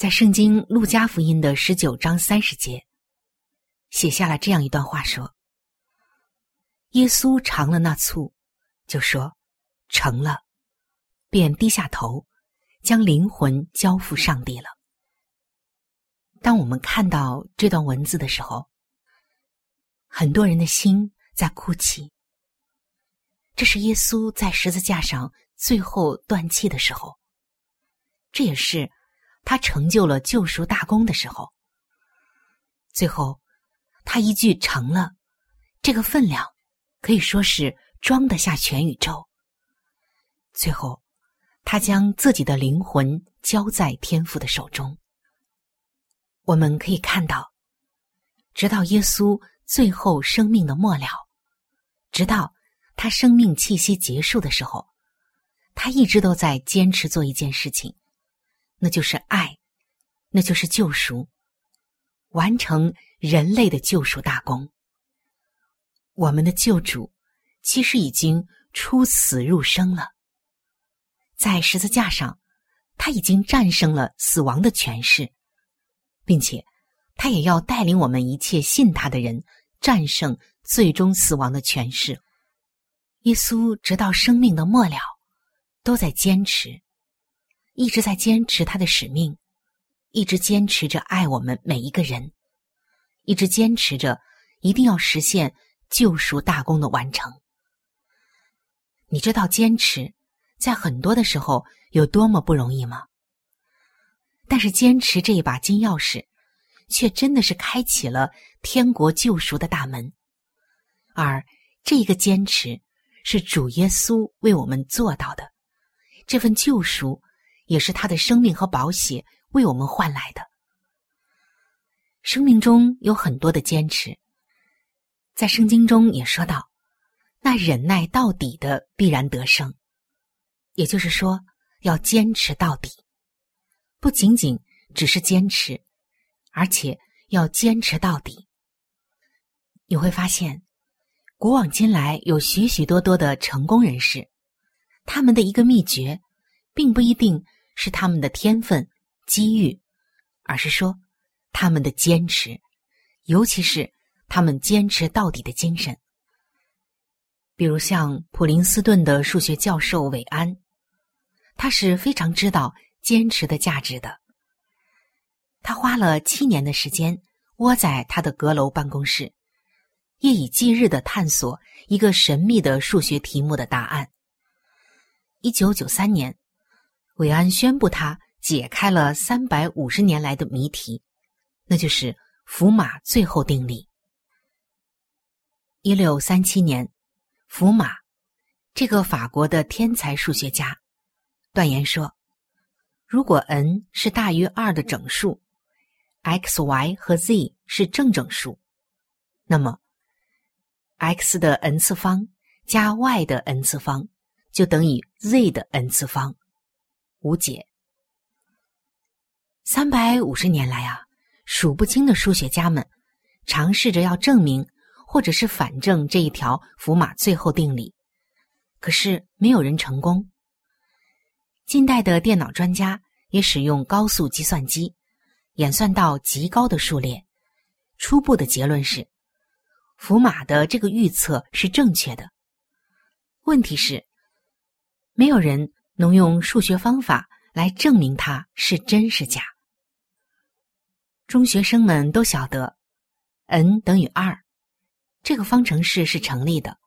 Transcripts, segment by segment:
在圣经路加福音的十九章三十节，写下了这样一段话：说，耶稣尝了那醋，就说。成了，便低下头，将灵魂交付上帝了。当我们看到这段文字的时候，很多人的心在哭泣。这是耶稣在十字架上最后断气的时候，这也是他成就了救赎大功的时候。最后，他一句“成了”，这个分量可以说是装得下全宇宙。最后，他将自己的灵魂交在天父的手中。我们可以看到，直到耶稣最后生命的末了，直到他生命气息结束的时候，他一直都在坚持做一件事情，那就是爱，那就是救赎，完成人类的救赎大功。我们的救主其实已经出死入生了。在十字架上，他已经战胜了死亡的权势，并且他也要带领我们一切信他的人战胜最终死亡的权势。耶稣直到生命的末了，都在坚持，一直在坚持他的使命，一直坚持着爱我们每一个人，一直坚持着一定要实现救赎大功的完成。你知道坚持？在很多的时候有多么不容易吗？但是坚持这一把金钥匙，却真的是开启了天国救赎的大门。而这个坚持，是主耶稣为我们做到的。这份救赎，也是他的生命和宝血为我们换来的。生命中有很多的坚持，在圣经中也说到，那忍耐到底的必然得胜。也就是说，要坚持到底，不仅仅只是坚持，而且要坚持到底。你会发现，古往今来有许许多多的成功人士，他们的一个秘诀，并不一定是他们的天分、机遇，而是说他们的坚持，尤其是他们坚持到底的精神。比如像普林斯顿的数学教授韦安，他是非常知道坚持的价值的。他花了七年的时间，窝在他的阁楼办公室，夜以继日的探索一个神秘的数学题目的答案。一九九三年，韦安宣布他解开了三百五十年来的谜题，那就是福马最后定理。一六三七年。福马，这个法国的天才数学家，断言说：如果 n 是大于二的整数，x、y 和 z 是正整数，那么 x 的 n 次方加 y 的 n 次方就等于 z 的 n 次方，无解。三百五十年来啊，数不清的数学家们尝试着要证明或者是反证这一条福马最后定理，可是没有人成功。近代的电脑专家也使用高速计算机演算到极高的数列，初步的结论是，福马的这个预测是正确的。问题是，没有人能用数学方法来证明它是真是假。中学生们都晓得，n 等于二，这个方程式是成立的。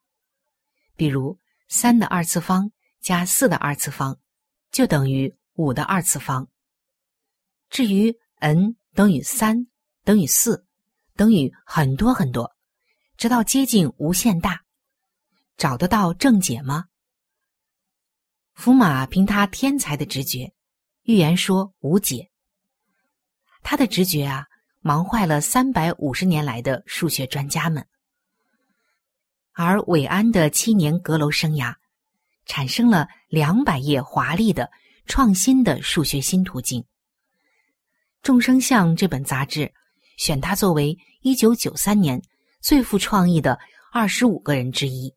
比如，三的二次方加四的二次方，就等于五的二次方。至于 n 等于三，等于四，等于很多很多，直到接近无限大，找得到正解吗？福马凭他天才的直觉，预言说无解。他的直觉啊，忙坏了三百五十年来的数学专家们。而韦安的七年阁楼生涯，产生了两百页华丽的、创新的数学新途径。《众生相》这本杂志选他作为一九九三年最富创意的二十五个人之一。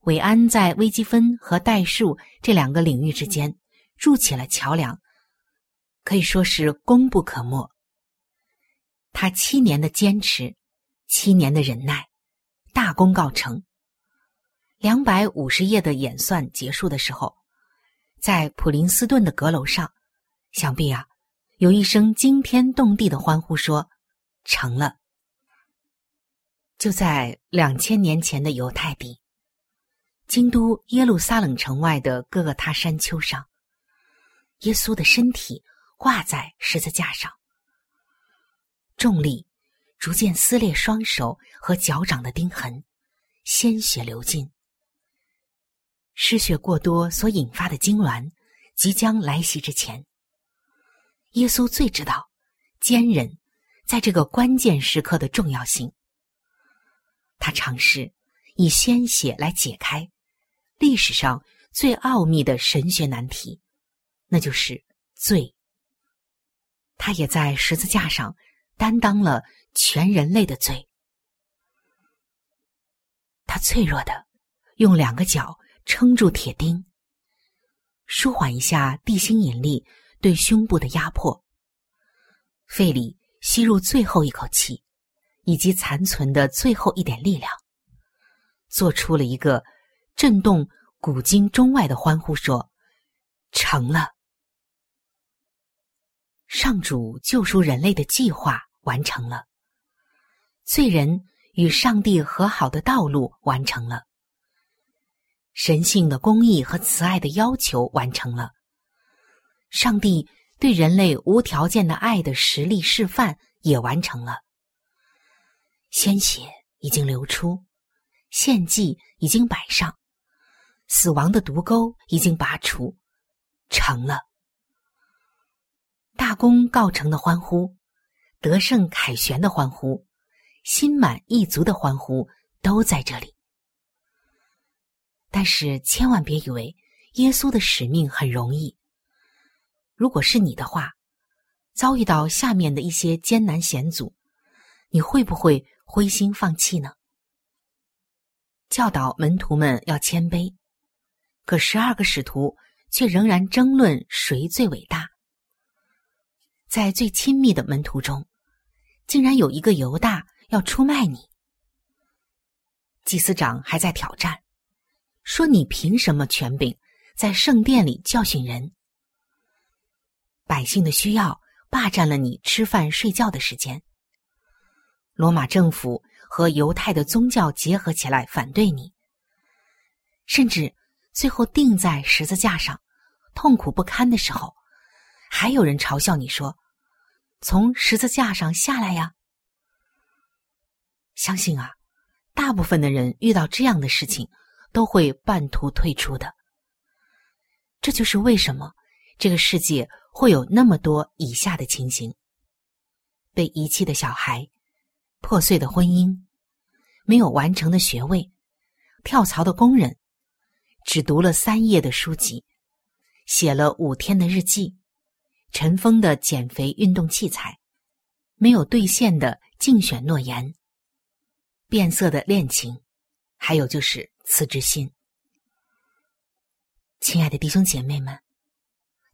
韦安在微积分和代数这两个领域之间筑起了桥梁。可以说是功不可没。他七年的坚持，七年的忍耐，大功告成。两百五十页的演算结束的时候，在普林斯顿的阁楼上，想必啊，有一声惊天动地的欢呼说：“成了！”就在两千年前的犹太地，京都耶路撒冷城外的各个他山丘上，耶稣的身体。挂在十字架上，重力逐渐撕裂双手和脚掌的钉痕，鲜血流尽。失血过多所引发的痉挛即将来袭之前，耶稣最知道坚忍在这个关键时刻的重要性。他尝试以鲜血来解开历史上最奥秘的神学难题，那就是罪。他也在十字架上担当了全人类的罪。他脆弱的用两个脚撑住铁钉，舒缓一下地心引力对胸部的压迫，肺里吸入最后一口气，以及残存的最后一点力量，做出了一个震动古今中外的欢呼，说：“成了。”上主救赎人类的计划完成了，罪人与上帝和好的道路完成了，神性的公义和慈爱的要求完成了，上帝对人类无条件的爱的实力示范也完成了，鲜血已经流出，献祭已经摆上，死亡的毒钩已经拔除，成了。大功告成的欢呼，得胜凯旋的欢呼，心满意足的欢呼，都在这里。但是千万别以为耶稣的使命很容易。如果是你的话，遭遇到下面的一些艰难险阻，你会不会灰心放弃呢？教导门徒们要谦卑，可十二个使徒却仍然争论谁最伟大。在最亲密的门徒中，竟然有一个犹大要出卖你。祭司长还在挑战，说：“你凭什么权柄在圣殿里教训人？百姓的需要霸占了你吃饭睡觉的时间。罗马政府和犹太的宗教结合起来反对你，甚至最后钉在十字架上，痛苦不堪的时候，还有人嘲笑你说。”从十字架上下来呀！相信啊，大部分的人遇到这样的事情都会半途退出的。这就是为什么这个世界会有那么多以下的情形：被遗弃的小孩、破碎的婚姻、没有完成的学位、跳槽的工人、只读了三页的书籍、写了五天的日记。尘封的减肥运动器材，没有兑现的竞选诺言、变色的恋情，还有就是辞职信。亲爱的弟兄姐妹们，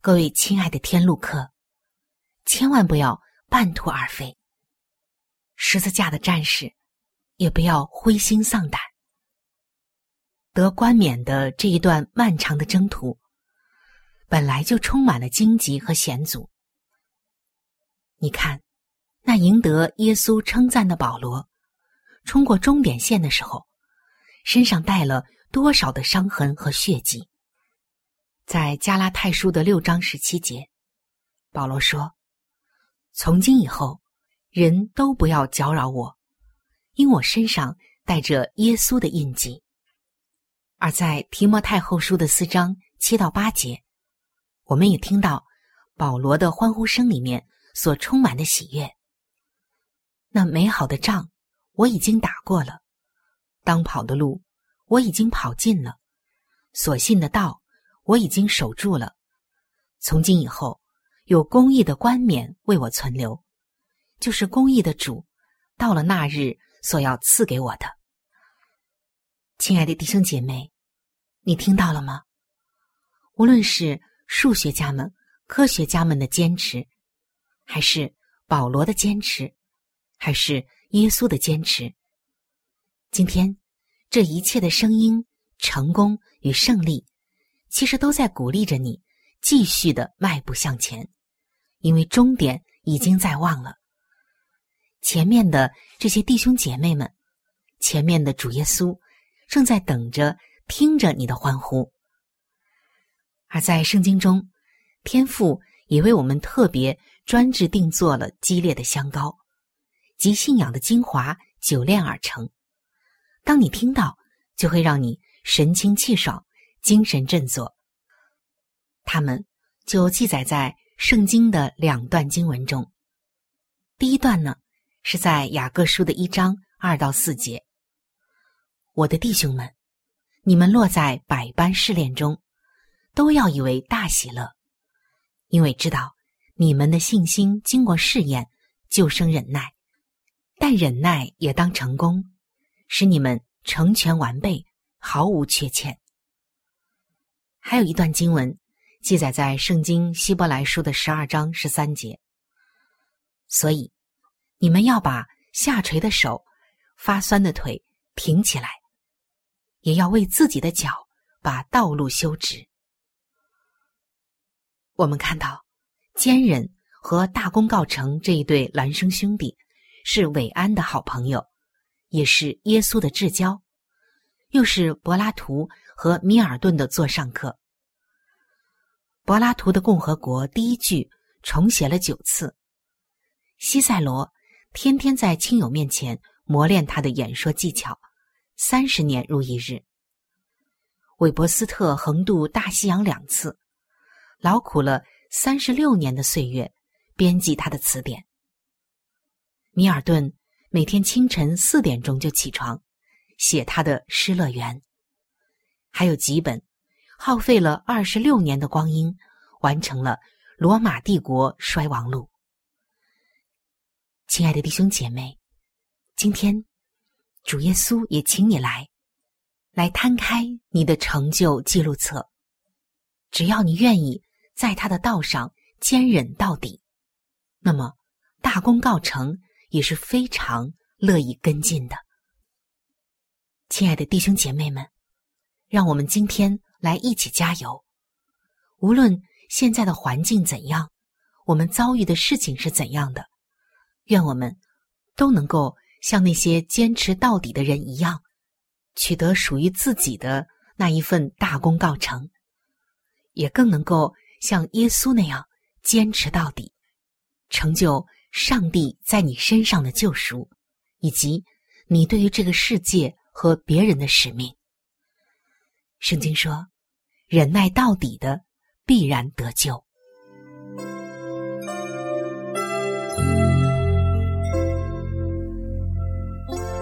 各位亲爱的天路客，千万不要半途而废。十字架的战士，也不要灰心丧胆。得冠冕的这一段漫长的征途，本来就充满了荆棘和险阻。你看，那赢得耶稣称赞的保罗，冲过终点线的时候，身上带了多少的伤痕和血迹？在加拉太书的六章十七节，保罗说：“从今以后。”人都不要搅扰我，因我身上带着耶稣的印记。而在提摩太后书的四章七到八节，我们也听到保罗的欢呼声里面所充满的喜悦。那美好的仗我已经打过了，当跑的路我已经跑尽了，所信的道我已经守住了。从今以后，有公义的冠冕为我存留。就是公义的主，到了那日所要赐给我的。亲爱的弟兄姐妹，你听到了吗？无论是数学家们、科学家们的坚持，还是保罗的坚持，还是耶稣的坚持，今天这一切的声音、成功与胜利，其实都在鼓励着你继续的迈步向前，因为终点已经在望了。前面的这些弟兄姐妹们，前面的主耶稣正在等着、听着你的欢呼。而在圣经中，天父也为我们特别专制定做了激烈的香膏，集信仰的精华久炼而成。当你听到，就会让你神清气爽、精神振作。他们就记载在圣经的两段经文中。第一段呢。是在雅各书的一章二到四节。我的弟兄们，你们落在百般试炼中，都要以为大喜乐，因为知道你们的信心经过试验，就生忍耐。但忍耐也当成功，使你们成全完备，毫无缺欠。还有一段经文记载在圣经希伯来书的十二章十三节。所以。你们要把下垂的手、发酸的腿挺起来，也要为自己的脚把道路修直。我们看到坚忍和大功告成这一对孪生兄弟是韦安的好朋友，也是耶稣的至交，又是柏拉图和米尔顿的座上客。柏拉图的《共和国》第一句重写了九次，西塞罗。天天在亲友面前磨练他的演说技巧，三十年如一日。韦伯斯特横渡大西洋两次，劳苦了三十六年的岁月，编辑他的词典。米尔顿每天清晨四点钟就起床，写他的《失乐园》，还有几本，耗费了二十六年的光阴，完成了《罗马帝国衰亡录》。亲爱的弟兄姐妹，今天主耶稣也请你来，来摊开你的成就记录册。只要你愿意在他的道上坚忍到底，那么大功告成也是非常乐意跟进的。亲爱的弟兄姐妹们，让我们今天来一起加油。无论现在的环境怎样，我们遭遇的事情是怎样的。愿我们都能够像那些坚持到底的人一样，取得属于自己的那一份大功告成，也更能够像耶稣那样坚持到底，成就上帝在你身上的救赎，以及你对于这个世界和别人的使命。圣经说：“忍耐到底的，必然得救。”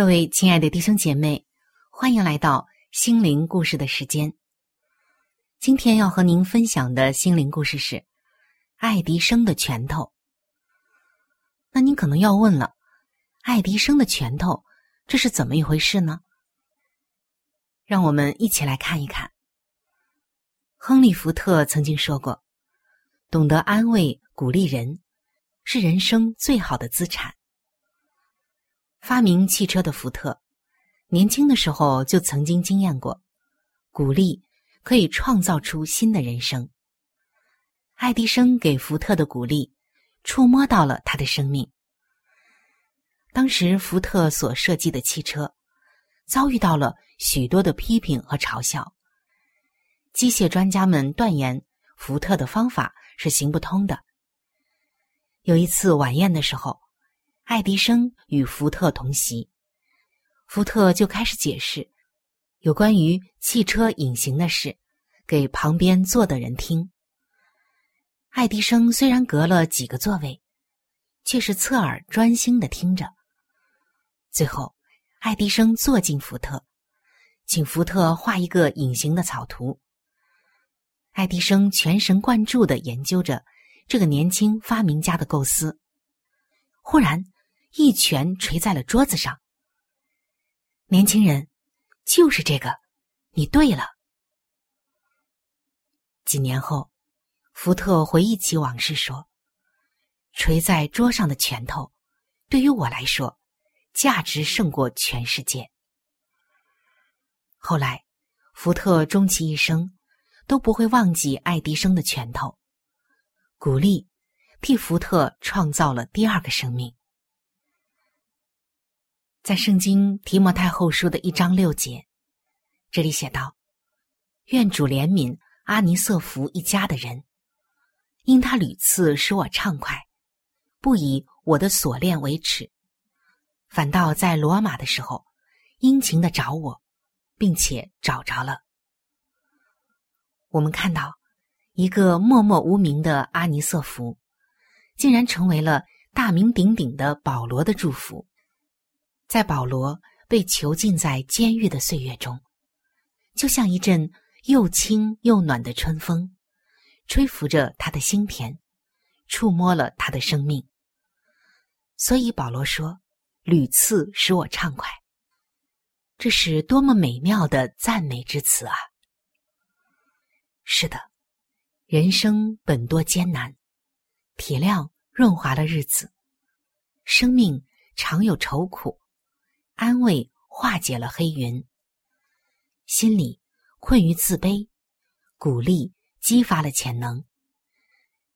各位亲爱的弟兄姐妹，欢迎来到心灵故事的时间。今天要和您分享的心灵故事是爱迪生的拳头。那您可能要问了，爱迪生的拳头这是怎么一回事呢？让我们一起来看一看。亨利·福特曾经说过：“懂得安慰、鼓励人，是人生最好的资产。”发明汽车的福特，年轻的时候就曾经经验过，鼓励可以创造出新的人生。爱迪生给福特的鼓励。触摸到了他的生命。当时福特所设计的汽车遭遇到了许多的批评和嘲笑，机械专家们断言福特的方法是行不通的。有一次晚宴的时候，爱迪生与福特同席，福特就开始解释有关于汽车隐形的事，给旁边坐的人听。爱迪生虽然隔了几个座位，却是侧耳专心的听着。最后，爱迪生坐进福特，请福特画一个隐形的草图。爱迪生全神贯注的研究着这个年轻发明家的构思，忽然一拳捶在了桌子上。年轻人，就是这个，你对了。几年后。福特回忆起往事说：“捶在桌上的拳头，对于我来说，价值胜过全世界。”后来，福特终其一生都不会忘记爱迪生的拳头，鼓励替福特创造了第二个生命。在圣经提摩太后书的一章六节，这里写道：“愿主怜悯阿尼瑟福一家的人。”因他屡次使我畅快，不以我的锁链为耻，反倒在罗马的时候殷勤的找我，并且找着了。我们看到一个默默无名的阿尼瑟福，竟然成为了大名鼎鼎的保罗的祝福。在保罗被囚禁在监狱的岁月中，就像一阵又轻又暖的春风。吹拂着他的心田，触摸了他的生命。所以保罗说：“屡次使我畅快。”这是多么美妙的赞美之词啊！是的，人生本多艰难，体谅润滑了日子；生命常有愁苦，安慰化解了黑云；心里困于自卑，鼓励。激发了潜能，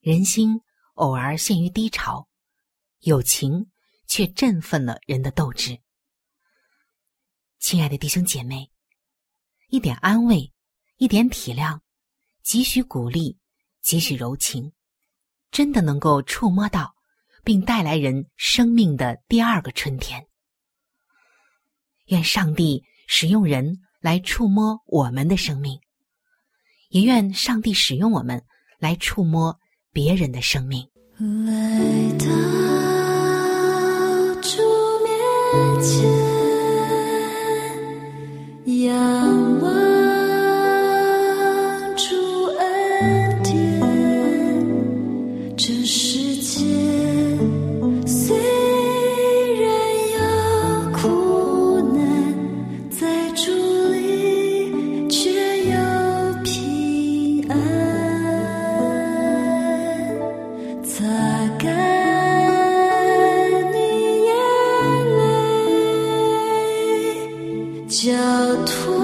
人心偶尔陷于低潮，友情却振奋了人的斗志。亲爱的弟兄姐妹，一点安慰，一点体谅，几许鼓励，几许柔情，真的能够触摸到，并带来人生命的第二个春天。愿上帝使用人来触摸我们的生命。也愿上帝使用我们来触摸别人的生命。来到主面前，交托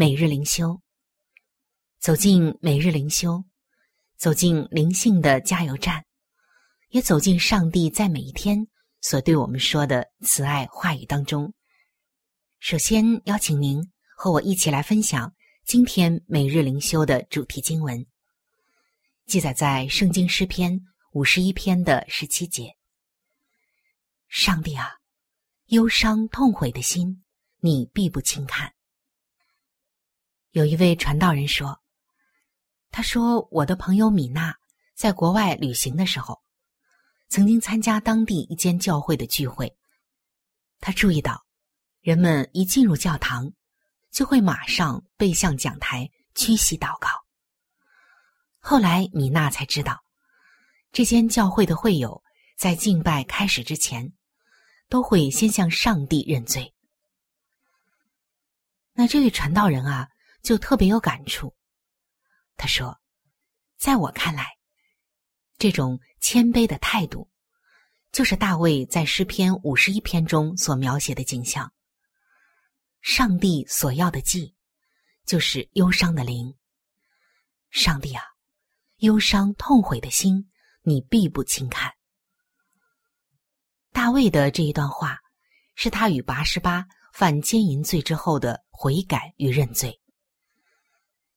每日灵修。走进每日灵修，走进灵性的加油站。也走进上帝在每一天所对我们说的慈爱话语当中。首先邀请您和我一起来分享今天每日灵修的主题经文，记载在圣经诗篇五十一篇的十七节。上帝啊，忧伤痛悔的心，你必不轻看。有一位传道人说：“他说我的朋友米娜在国外旅行的时候。”曾经参加当地一间教会的聚会，他注意到，人们一进入教堂，就会马上背向讲台屈膝祷告。后来米娜才知道，这间教会的会友在敬拜开始之前，都会先向上帝认罪。那这位传道人啊，就特别有感触。他说：“在我看来。”这种谦卑的态度，就是大卫在诗篇五十一篇中所描写的景象。上帝所要的祭，就是忧伤的灵。上帝啊，忧伤痛悔的心，你必不轻看。大卫的这一段话，是他与拔十八犯奸淫罪之后的悔改与认罪。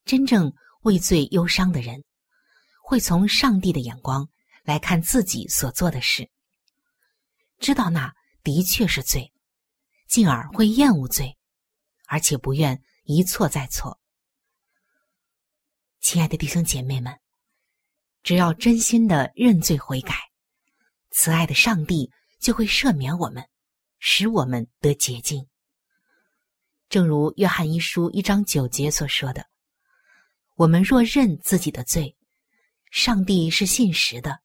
真正为罪忧伤的人。会从上帝的眼光来看自己所做的事，知道那的确是罪，进而会厌恶罪，而且不愿一错再错。亲爱的弟兄姐妹们，只要真心的认罪悔改，慈爱的上帝就会赦免我们，使我们得洁净。正如约翰一书一章九节所说的：“我们若认自己的罪。”上帝是信实的，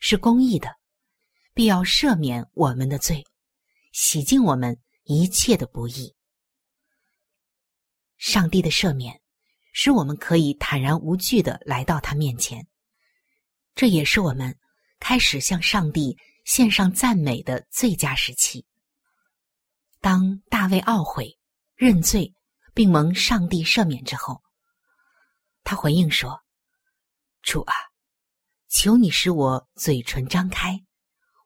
是公义的，必要赦免我们的罪，洗净我们一切的不义。上帝的赦免，使我们可以坦然无惧的来到他面前，这也是我们开始向上帝献上赞美的最佳时期。当大卫懊悔、认罪，并蒙上帝赦免之后，他回应说：“主啊。”求你使我嘴唇张开，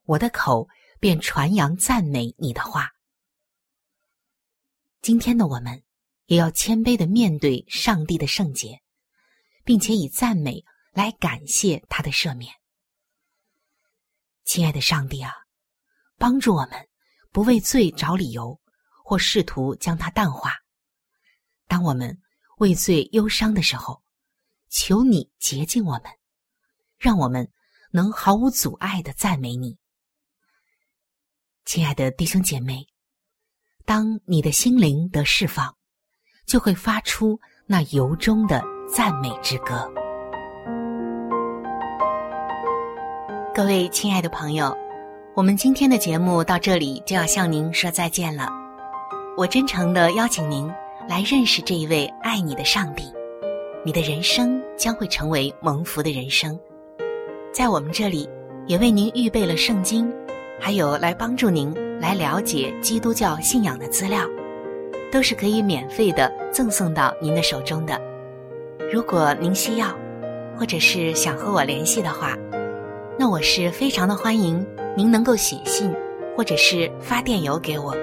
我的口便传扬赞美你的话。今天的我们也要谦卑的面对上帝的圣洁，并且以赞美来感谢他的赦免。亲爱的上帝啊，帮助我们不为罪找理由，或试图将它淡化。当我们为罪忧伤的时候，求你洁净我们。让我们能毫无阻碍的赞美你，亲爱的弟兄姐妹。当你的心灵得释放，就会发出那由衷的赞美之歌。各位亲爱的朋友，我们今天的节目到这里就要向您说再见了。我真诚的邀请您来认识这一位爱你的上帝，你的人生将会成为蒙福的人生。在我们这里，也为您预备了圣经，还有来帮助您来了解基督教信仰的资料，都是可以免费的赠送到您的手中的。如果您需要，或者是想和我联系的话，那我是非常的欢迎您能够写信，或者是发电邮给我。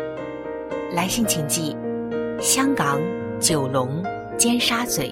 来信请寄：香港九龙尖沙咀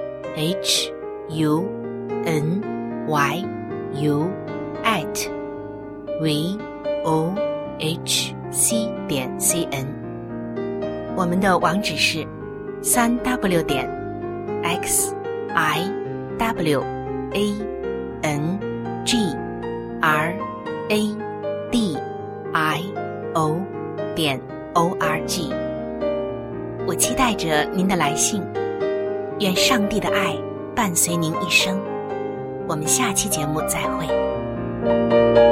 h u n y u at v o h c 点 c n。我们的网址是三 w 点 x i w a n g r a d i o 点 o r g。我期待着您的来信，愿上帝的爱伴随您一生。我们下期节目再会。